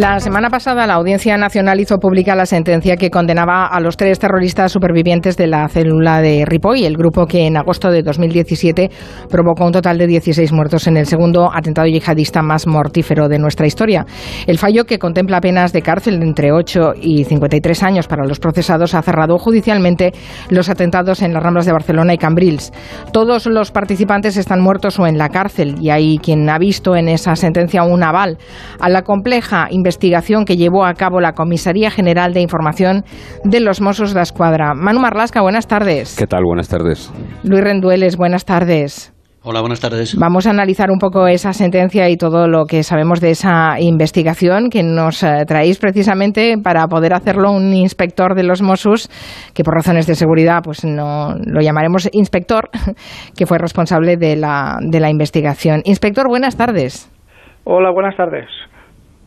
La semana pasada la Audiencia Nacional hizo pública la sentencia que condenaba a los tres terroristas supervivientes de la célula de Ripoll, el grupo que en agosto de 2017 provocó un total de 16 muertos en el segundo atentado yihadista más mortífero de nuestra historia. El fallo, que contempla penas de cárcel de entre 8 y 53 años para los procesados, ha cerrado judicialmente los atentados en las Ramblas de Barcelona y Cambrils. Todos los participantes están muertos o en la cárcel y hay quien ha visto en esa sentencia un aval a la compleja investigación que llevó a cabo la Comisaría General de Información de los Mossos de Escuadra. Manu Marlasca, buenas tardes. ¿Qué tal? Buenas tardes. Luis Rendueles, buenas tardes. Hola, buenas tardes. Vamos a analizar un poco esa sentencia y todo lo que sabemos de esa investigación que nos eh, traéis precisamente para poder hacerlo un inspector de los Mossos, que por razones de seguridad pues no lo llamaremos inspector, que fue responsable de la, de la investigación. Inspector, buenas tardes. Hola, buenas tardes.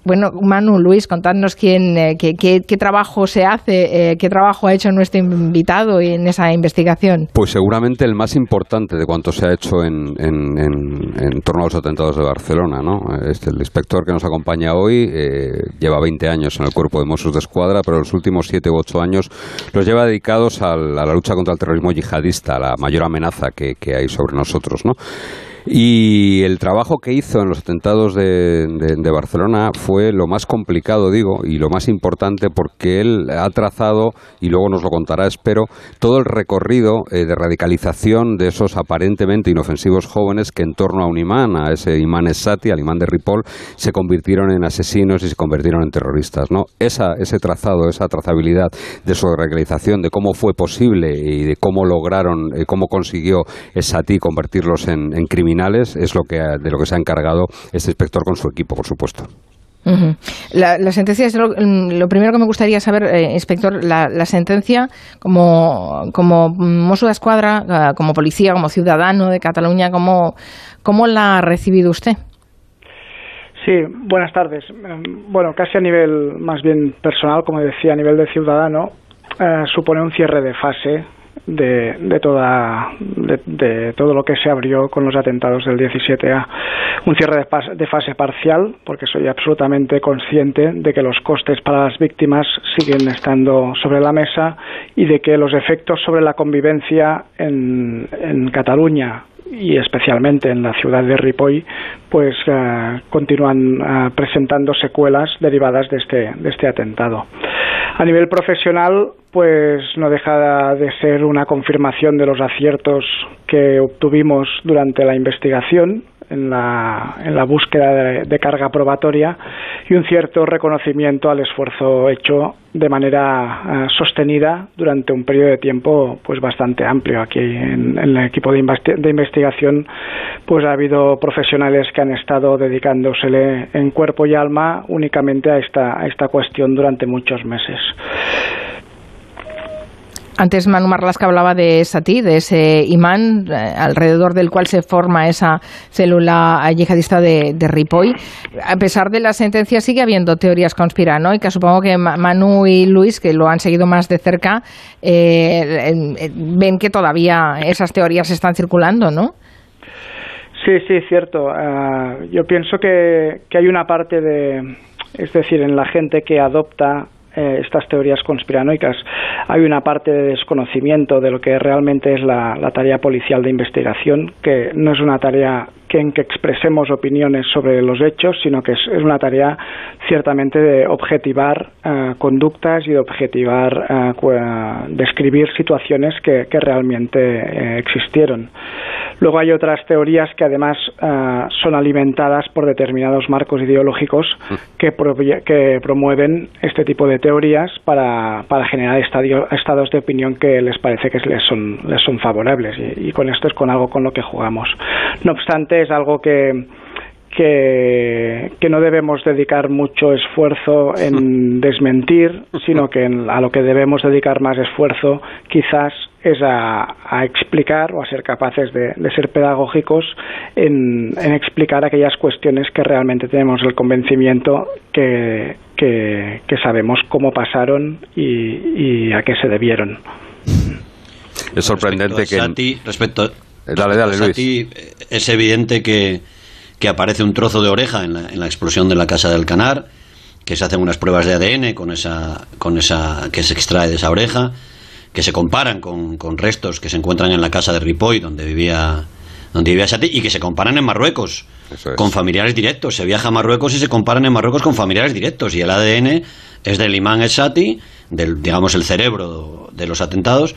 Bueno, Manu, Luis, contadnos quién, eh, qué, qué, qué, trabajo se hace, eh, qué trabajo ha hecho nuestro invitado en esa investigación. Pues seguramente el más importante de cuanto se ha hecho en, en, torno a los atentados de Barcelona. ¿no? Este, el inspector que nos acompaña hoy eh, lleva 20 años en el cuerpo de Mossos de Escuadra, pero los últimos 7 u 8 años los lleva dedicados al, a la lucha contra el terrorismo yihadista, la mayor amenaza que, que hay sobre nosotros. ¿no? Y el trabajo que hizo en los atentados de, Barcelona fue lo más complicado, digo, y lo más importante porque él ha trazado, y luego nos lo contará, espero, todo el recorrido eh, de radicalización de esos aparentemente inofensivos jóvenes que en torno a un imán, a ese imán Esati, al imán de Ripoll, se convirtieron en asesinos y se convirtieron en terroristas. ¿no? Esa, ese trazado, esa trazabilidad de su radicalización, de cómo fue posible y de cómo lograron, eh, cómo consiguió Esati convertirlos en, en criminales es lo que de lo que se ha encargado este inspector con su equipo, por supuesto. Uh -huh. la, la, sentencia es lo, lo, primero que me gustaría saber, eh, inspector, la, la, sentencia como, como mozo de escuadra, como policía, como ciudadano de Cataluña, ¿cómo, cómo la ha recibido usted? Sí, buenas tardes. Bueno, casi a nivel más bien personal, como decía, a nivel de ciudadano, eh, supone un cierre de fase de, de, toda, de, todo lo que se abrió con los atentados del 17A. Un cierre de fase parcial, porque soy absolutamente consciente de que los costes para las víctimas siguen estando sobre la mesa y de que los efectos sobre la convivencia en, en Cataluña y especialmente en la ciudad de Ripoll, pues uh, continúan uh, presentando secuelas derivadas de este, de este atentado. A nivel profesional, pues no deja de ser una confirmación de los aciertos que obtuvimos durante la investigación en la, en la búsqueda de, carga probatoria y un cierto reconocimiento al esfuerzo hecho de manera uh, sostenida durante un periodo de tiempo pues bastante amplio aquí en, el equipo de, de, investigación pues ha habido profesionales que han estado dedicándosele en cuerpo y alma únicamente a esta, a esta cuestión durante muchos meses. Antes Manu Marlasca hablaba de Sati, de ese imán eh, alrededor del cual se forma esa célula yihadista de, de, Ripoll. A pesar de la sentencia sigue habiendo teorías conspiranoicas. Supongo que Manu y Luis, que lo han seguido más de cerca, eh, ven que todavía esas teorías están circulando, ¿no? Sí, sí, cierto. Uh, yo pienso que hay una parte de, es decir, en la gente que adopta eh, estas teorías conspiranoicas. Hay una parte de desconocimiento de lo que realmente es la, la, tarea policial de investigación, que no es una tarea que en que expresemos opiniones sobre los hechos, sino que es, una tarea ciertamente de objetivar uh, conductas y de objetivar, uh, describir situaciones que, que realmente eh, existieron. Luego hay otras teorías que además uh, son alimentadas por determinados marcos ideológicos que, pro que promueven este tipo de teorías para, para generar estadio, estados de opinión que les parece que les son, les son favorables y, y, con esto es con algo con lo que jugamos. No obstante, es algo que, que, que, no debemos dedicar mucho esfuerzo en desmentir, sino que en, a lo que debemos dedicar más esfuerzo quizás es a, a explicar o a ser capaces de, de ser pedagógicos en, en, explicar aquellas cuestiones que realmente tenemos el convencimiento que, que, que sabemos cómo pasaron y, y, a qué se debieron. Es sorprendente respecto que... Santi, respecto dale, dale, Luis. Santi, es evidente que, que aparece un trozo de oreja en la, en la explosión de la casa del Canar que se hacen unas pruebas de ADN con esa, con esa que se extrae de esa oreja, que se comparan con, con restos que se encuentran en la casa de Ripoll, donde vivía donde vivía Sati, y que se comparan en Marruecos con familiares directos. Se viaja a Marruecos y se comparan en Marruecos con familiares directos. Y el ADN es del imán Esati, del, digamos, el cerebro de los atentados,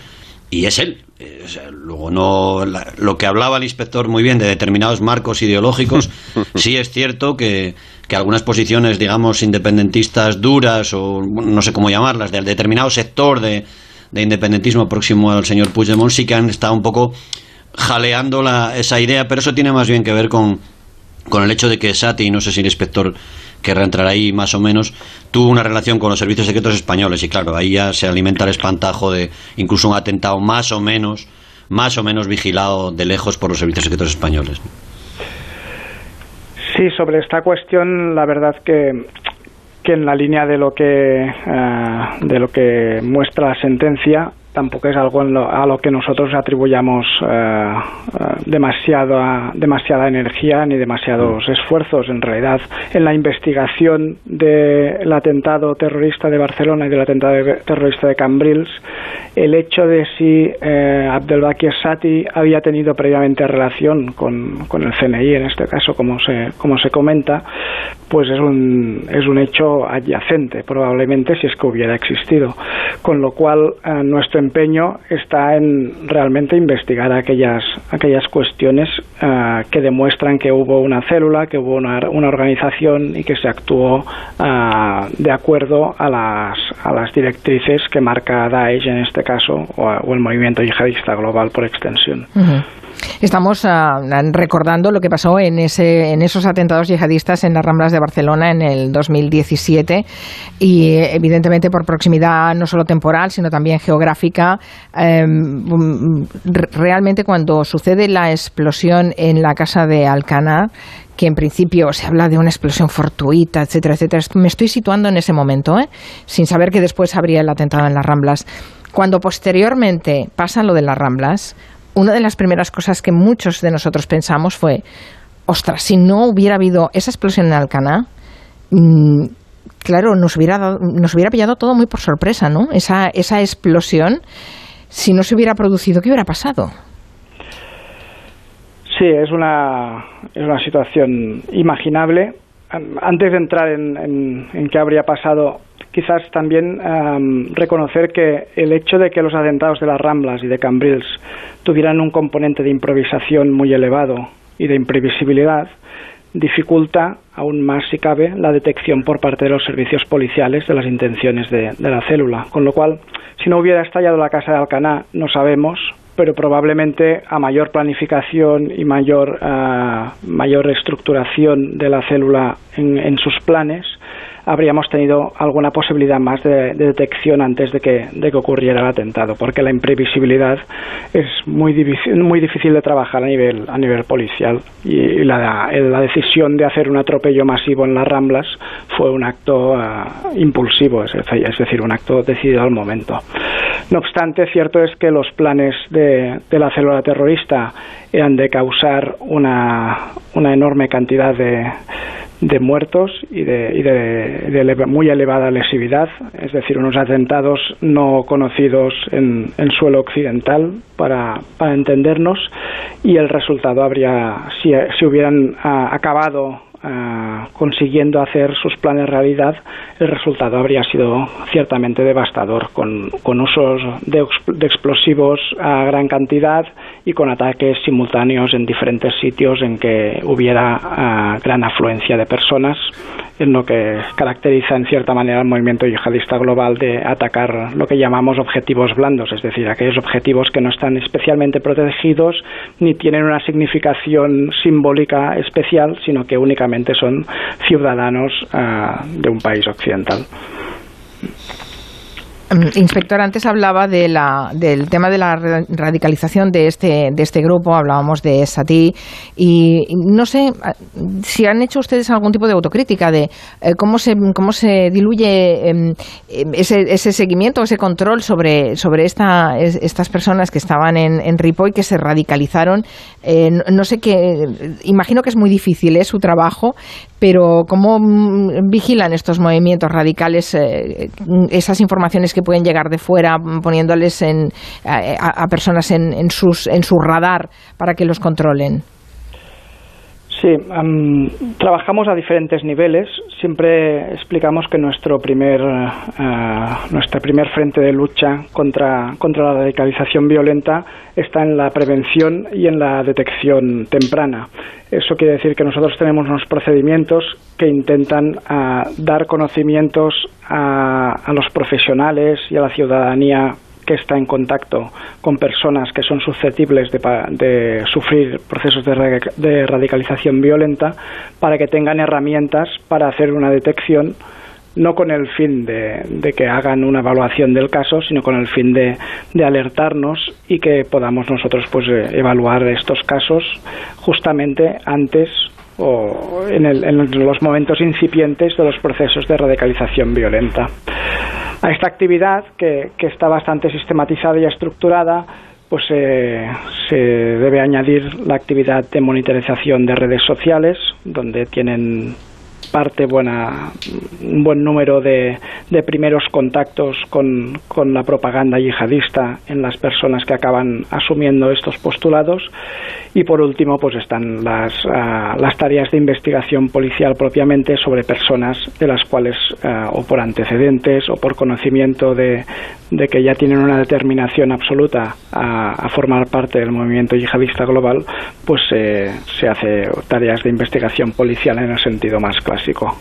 y es él. Eh, luego no lo que hablaba el inspector muy bien de determinados marcos ideológicos, sí es cierto que, que, algunas posiciones, digamos, independentistas duras o no sé cómo llamarlas, del determinado sector de, de independentismo próximo al señor Puigdemont sí que han estado un poco jaleando la, esa idea, pero eso tiene más bien que ver con, con el hecho de que Sati, no sé si el inspector que reentrar ahí más o menos, tuvo una relación con los servicios secretos españoles y claro, ahí ya se alimenta el espantajo de incluso un atentado más o menos, más o menos vigilado de lejos por los servicios secretos españoles. Sí, sobre esta cuestión, la verdad que, que en la línea de lo que eh, de lo que muestra la sentencia, tampoco es algo a lo que nosotros atribuyamos eh, eh, demasiada, demasiada energía ni demasiados mm. esfuerzos. En realidad, en la investigación del atentado terrorista de Barcelona y del atentado terrorista de Cambrils, el hecho de si eh, Abdelbaki Sati había tenido previamente relación con, con, el CNI, en este caso, como se, como se comenta, pues es un, es un hecho adyacente, probablemente, si es que hubiera existido. Con lo cual, eh, nuestro empeño está en realmente investigar aquellas, aquellas cuestiones eh, que demuestran que hubo una célula, que hubo una, una organización y que se actuó eh, de acuerdo a las, a las directrices que marca Daesh en este caso o, el movimiento yihadista global por extensión. Estamos ah, recordando lo que pasó en, ese, en esos atentados yihadistas en las Ramblas de Barcelona en el 2017 y evidentemente por proximidad no solo temporal sino también geográfica. Em, realmente cuando sucede la explosión en la casa de Alcanar, que en principio se habla de una explosión fortuita, etcétera, etcétera. Me estoy situando en ese momento, ¿eh? sin saber que después habría el atentado en las Ramblas. Cuando posteriormente pasa lo de las Ramblas, una de las primeras cosas que muchos de nosotros pensamos fue, ostras, si no hubiera habido esa explosión en Alcaná, mm, claro, nos hubiera, nos hubiera pillado todo muy por sorpresa, ¿no? Esa, esa explosión, si no se hubiera producido, ¿qué hubiera pasado? Sí, es una situación imaginable. Antes de entrar en, en qué habría pasado, quizás también reconocer que el hecho de que los atentados de las Ramblas y de Cambrils tuvieran un componente de improvisación muy elevado y de imprevisibilidad dificulta aún más, si cabe, la detección por parte de los servicios policiales de las intenciones de, la célula. Con lo cual, si no hubiera estallado la casa de Alcaná, no sabemos, pero probablemente a mayor planificación y mayor, ah, mayor estructuración de la célula en sus planes, habríamos tenido alguna posibilidad más de, detección antes de que, de que ocurriera el atentado, porque la imprevisibilidad es muy difícil, muy difícil de trabajar a nivel, a nivel policial y, la, la, decisión de hacer un atropello masivo en las Ramblas fue un acto ah, impulsivo, es decir, un acto decidido al momento. No obstante, cierto es que los planes de, de la célula terrorista eran de causar una, una enorme cantidad de, de muertos y de, muy elevada lesividad, es decir, unos atentados no conocidos en, en suelo occidental para, para, entendernos y el resultado habría, si, si hubieran ah, acabado ah, consiguiendo hacer sus planes realidad, el resultado habría sido ciertamente devastador, con, con usos de, explosivos a gran cantidad y con ataques simultáneos en diferentes sitios en que hubiera uh, gran afluencia de personas, en lo que caracteriza en cierta manera el movimiento yihadista global de atacar lo que llamamos objetivos blandos, es decir, aquellos objetivos que no están especialmente protegidos ni tienen una significación simbólica especial, sino que únicamente son ciudadanos uh, de un país occidental. Mm, inspector, antes hablaba de la, del tema de la radicalización de este, de este grupo, hablábamos de SATI, y no sé ah, si han hecho ustedes algún tipo de autocrítica de eh, cómo, se, cómo se diluye em, em, ese, ese seguimiento, ese control sobre, sobre esta, estas personas que estaban en, en Ripoll, que se radicalizaron. Eh, no, sé qué, imagino que es muy difícil ¿eh? su trabajo, pero ¿cómo mm, vigilan estos movimientos radicales eh, esas informaciones que pueden llegar de fuera, poniéndoles en, a, personas en, en, sus, en su radar para que los controlen? Sí, trabajamos a diferentes niveles. Siempre explicamos que nuestro primer, uh, primer frente de lucha contra, contra la radicalización violenta está en la prevención y en la detección temprana. Eso quiere decir que nosotros tenemos unos procedimientos que intentan ah, dar conocimientos a los profesionales y a la ciudadanía que está en contacto con personas que son susceptibles de, sufrir procesos de, radicalización violenta para que tengan herramientas para hacer una detección no con el fin de, que hagan una evaluación del caso, sino con el fin de, alertarnos y que podamos nosotros pues eh, evaluar estos casos justamente antes o en, en los momentos incipientes de los procesos de radicalización violenta. A esta actividad, que, que está bastante sistematizada y estructurada, pues eh, se debe añadir la actividad de monitorización de redes sociales, donde tienen parte buena, un buen número de, de primeros contactos con, con, la propaganda yihadista en las personas que acaban asumiendo estos postulados. Y por último pues están las, ah, las tareas de investigación policial propiamente sobre personas de las cuales ah, o por antecedentes o por conocimiento de, de que ya tienen una determinación absoluta a, formar parte del movimiento yihadista global pues se hace tareas de investigación policial en el sentido más clásico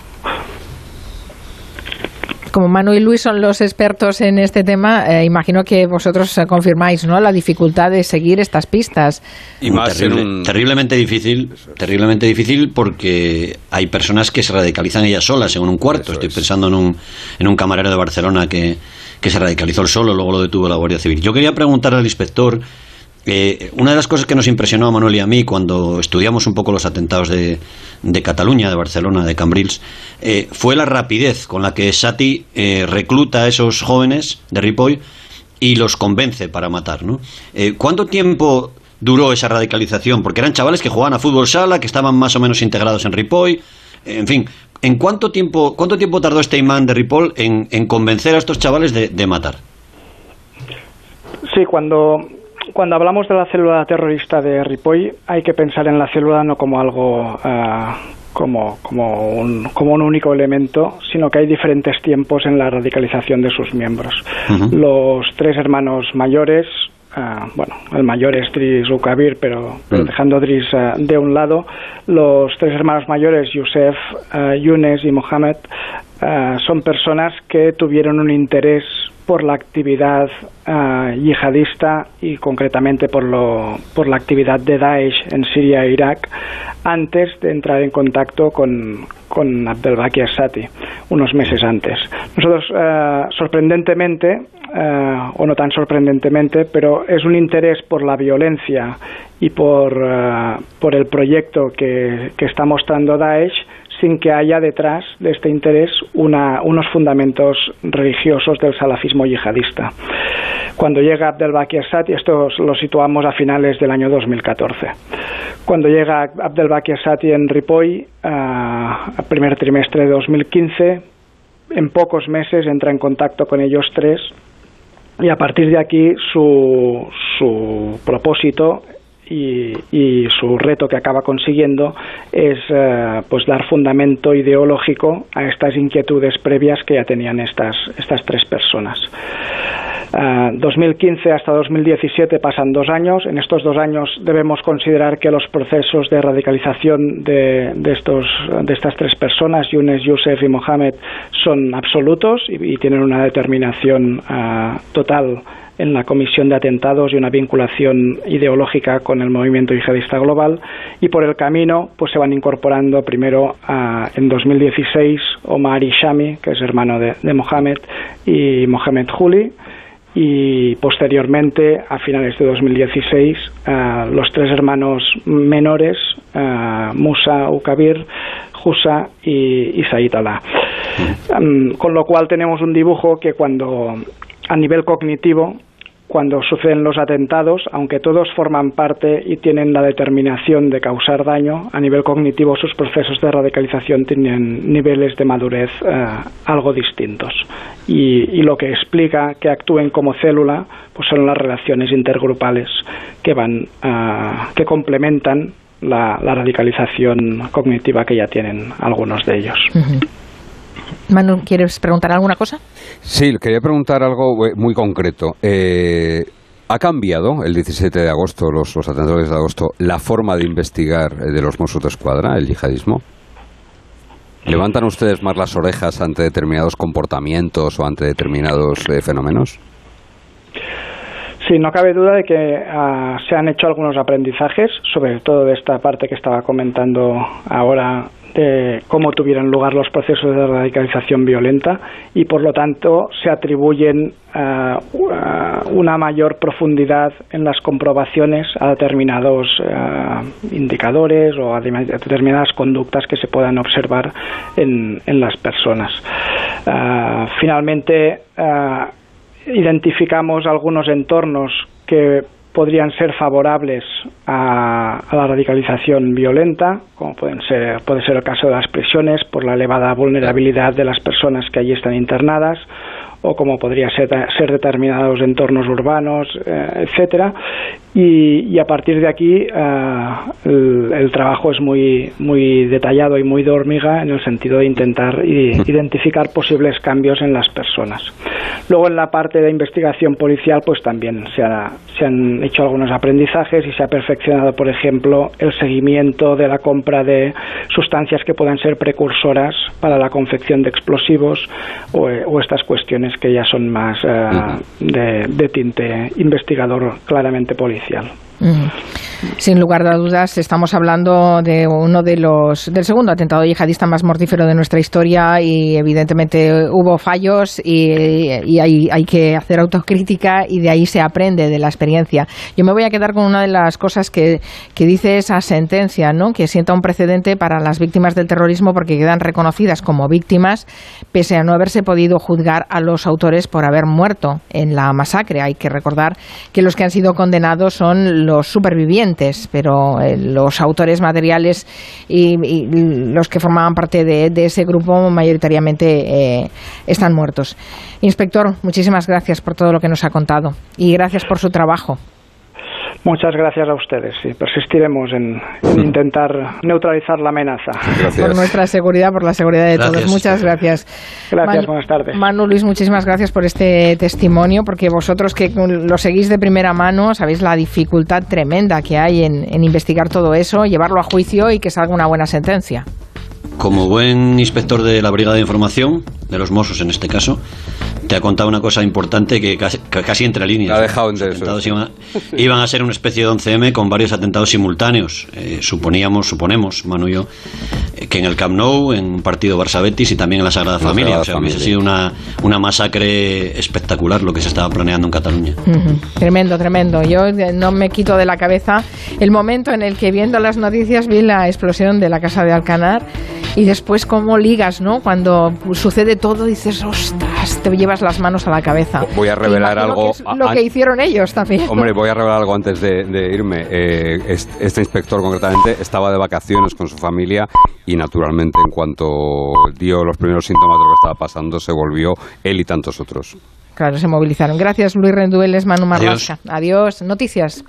como Manu y Luis son los expertos en este tema, eh, imagino que vosotros eh, confirmáis ¿no? la dificultad de seguir estas pistas. Y más terriblemente difícil, terriblemente difícil porque hay personas que se radicalizan ellas solas en un cuarto. Estoy pensando en un, en un camarero de Barcelona que, que se radicalizó el solo, luego lo detuvo la Guardia Civil. Yo quería preguntar al inspector eh, una de las cosas que nos impresionó a Manuel y a mí cuando estudiamos un poco los atentados de, de Cataluña, de Barcelona, de Cambrils, eh, fue la rapidez con la que Sati eh, recluta a esos jóvenes de Ripoll y los convence para matar. ¿no? ¿Cuánto tiempo duró esa radicalización? Porque eran chavales que jugaban a fútbol sala, que estaban más o menos integrados en Ripoll. En fin, ¿en cuánto tiempo, cuánto tiempo tardó este imán de Ripoll en, en convencer a estos chavales de, de matar? Sí, cuando cuando hablamos de la célula terrorista de Ripoll, hay que pensar en la célula no como algo eh, como, como, un, como un único elemento, sino que hay diferentes tiempos en la radicalización de sus miembros. Los tres hermanos mayores, eh, bueno, el mayor es Dris Ukabir, pero, pero mm. dejando Dris eh, de un lado, los tres hermanos mayores, Youssef, Younes y Mohamed, son personas que tuvieron un interés por la actividad uh, yihadista y concretamente por, lo, por la actividad de Daesh en Siria e Irak antes de entrar en contacto con, con Abdelbaki Assati, unos meses antes. Nosotros, uh, sorprendentemente, uh, o no tan sorprendentemente, pero es un interés por la violencia y por, por el proyecto que, que está mostrando Daesh sin que haya detrás de este interés una, unos fundamentos religiosos del salafismo yihadista. Cuando llega Abdelbaki Assad, y esto lo situamos a finales del año 2014, cuando llega Abdelbaki Assad en Ripoll, a, primer trimestre de 2015, en pocos meses entra en contacto con ellos tres y a partir de aquí su, su propósito y, su reto que acaba consiguiendo es eh, pues dar fundamento ideológico a estas inquietudes previas que ya tenían estas, estas tres personas. 2015 eh, hasta 2017 pasan dos años. En estos dos años debemos considerar que los procesos de radicalización de, de, estos, de estas tres personas, Younes, Youssef y Mohamed, son absolutos y, tienen una determinación eh, total en la comisión de atentados y una vinculación ideológica con el movimiento yihadista global y por el camino pues se van incorporando primero a, en 2016 Omar Ishami que es hermano de, de Mohamed y Mohamed Juli y posteriormente a finales de 2016 los tres hermanos menores Musa Ukabir Husa y, y Said. Mm, con lo cual tenemos un dibujo que cuando a nivel cognitivo cuando suceden los atentados, aunque todos forman parte y tienen la determinación de causar daño, a nivel cognitivo sus procesos de radicalización tienen niveles de madurez eh, algo distintos. Y, lo que explica que actúen como célula pues son las relaciones intergrupales que van eh, que complementan la, radicalización cognitiva que ya tienen algunos de ellos. Manu, ¿quieres preguntar alguna cosa? Sí, quería preguntar algo eh, muy concreto. Eh, ¿Ha cambiado el 17 de agosto, los, los atentados de agosto, la forma de investigar eh, de los Mossos de Escuadra, el yihadismo? ¿Levantan ustedes más las orejas ante determinados comportamientos o ante determinados fenómenos? Sí, no cabe duda de que ah, se han hecho algunos aprendizajes, sobre todo de esta parte que estaba comentando ahora de cómo tuvieron lugar los procesos de radicalización violenta y por lo tanto se atribuyen ah, ah, una mayor profundidad en las comprobaciones a determinados indicadores o a determinadas conductas que se puedan observar en las personas. finalmente, identificamos algunos entornos que podrían ser favorables a, la radicalización violenta, como pueden ser, puede ser el caso de las prisiones por la elevada vulnerabilidad de las personas que allí están internadas, o como podría ser, ser determinados entornos urbanos, eh, etcétera. Y, a partir de aquí eh, el, trabajo es muy, muy detallado y muy de hormiga en el sentido de intentar identificar posibles cambios en las personas. Luego en la parte de investigación policial pues también se, se han hecho algunos aprendizajes y se ha perfeccionado, por ejemplo, el seguimiento de la compra de sustancias que puedan ser precursoras para la confección de explosivos o, o estas cuestiones que ya son más eh, de, de tinte investigador claramente policial. Sin lugar a dudas, estamos hablando de uno de los del segundo atentado yihadista más mortífero de nuestra historia y evidentemente hubo fallos y, hay, hay, que hacer autocrítica y de ahí se aprende de la experiencia. Yo me voy a quedar con una de las cosas que, que dice esa sentencia, ¿no? que sienta un precedente para las víctimas del terrorismo porque quedan reconocidas como víctimas pese a no haberse podido juzgar a los autores por haber muerto en la masacre. Hay que recordar que los que han sido condenados son los supervivientes, pero eh, los autores materiales y, los que formaban parte de, ese grupo mayoritariamente eh, están muertos. Inspector, muchísimas gracias por todo lo que nos ha contado y gracias por su trabajo. Muchas gracias a ustedes. y persistiremos en, intentar neutralizar la amenaza. Por nuestra seguridad, por la seguridad de todos. Muchas gracias. Gracias, buenas tardes. Manu Luis, muchísimas gracias por este testimonio, porque vosotros que lo seguís de primera mano sabéis la dificultad tremenda que hay en investigar todo eso, llevarlo a juicio y que salga una buena sentencia. Como buen inspector de la Brigada de Información, de los Mossos en este caso, te ha contado una cosa importante que casi, entre líneas. ha dejado entre eso. Iban, a ser una especie de 11M con varios atentados simultáneos. Eh, suponíamos, suponemos, Manu y yo, eh, que en el Camp Nou, en un partido Barça Betis y también en la Sagrada Familia. o sea, hubiese sido una, una masacre espectacular lo que se estaba planeando en Cataluña. Tremendo, tremendo. Yo eh, no me quito de la cabeza el momento en el que viendo las noticias vi la explosión de la casa de Alcanar y después cómo ligas, ¿no? Cuando sucede todo dices, ostras, te llevas las manos a la cabeza. Voy a revelar algo. lo que hicieron ellos también. Hombre, voy a revelar algo antes de, irme. Eh, este inspector concretamente estaba de vacaciones con su familia y naturalmente en cuanto dio los primeros síntomas de lo que estaba pasando se volvió él y tantos otros. Claro, se movilizaron. Gracias Luis Rendueles, Manu Marrasca. Adiós. Noticias.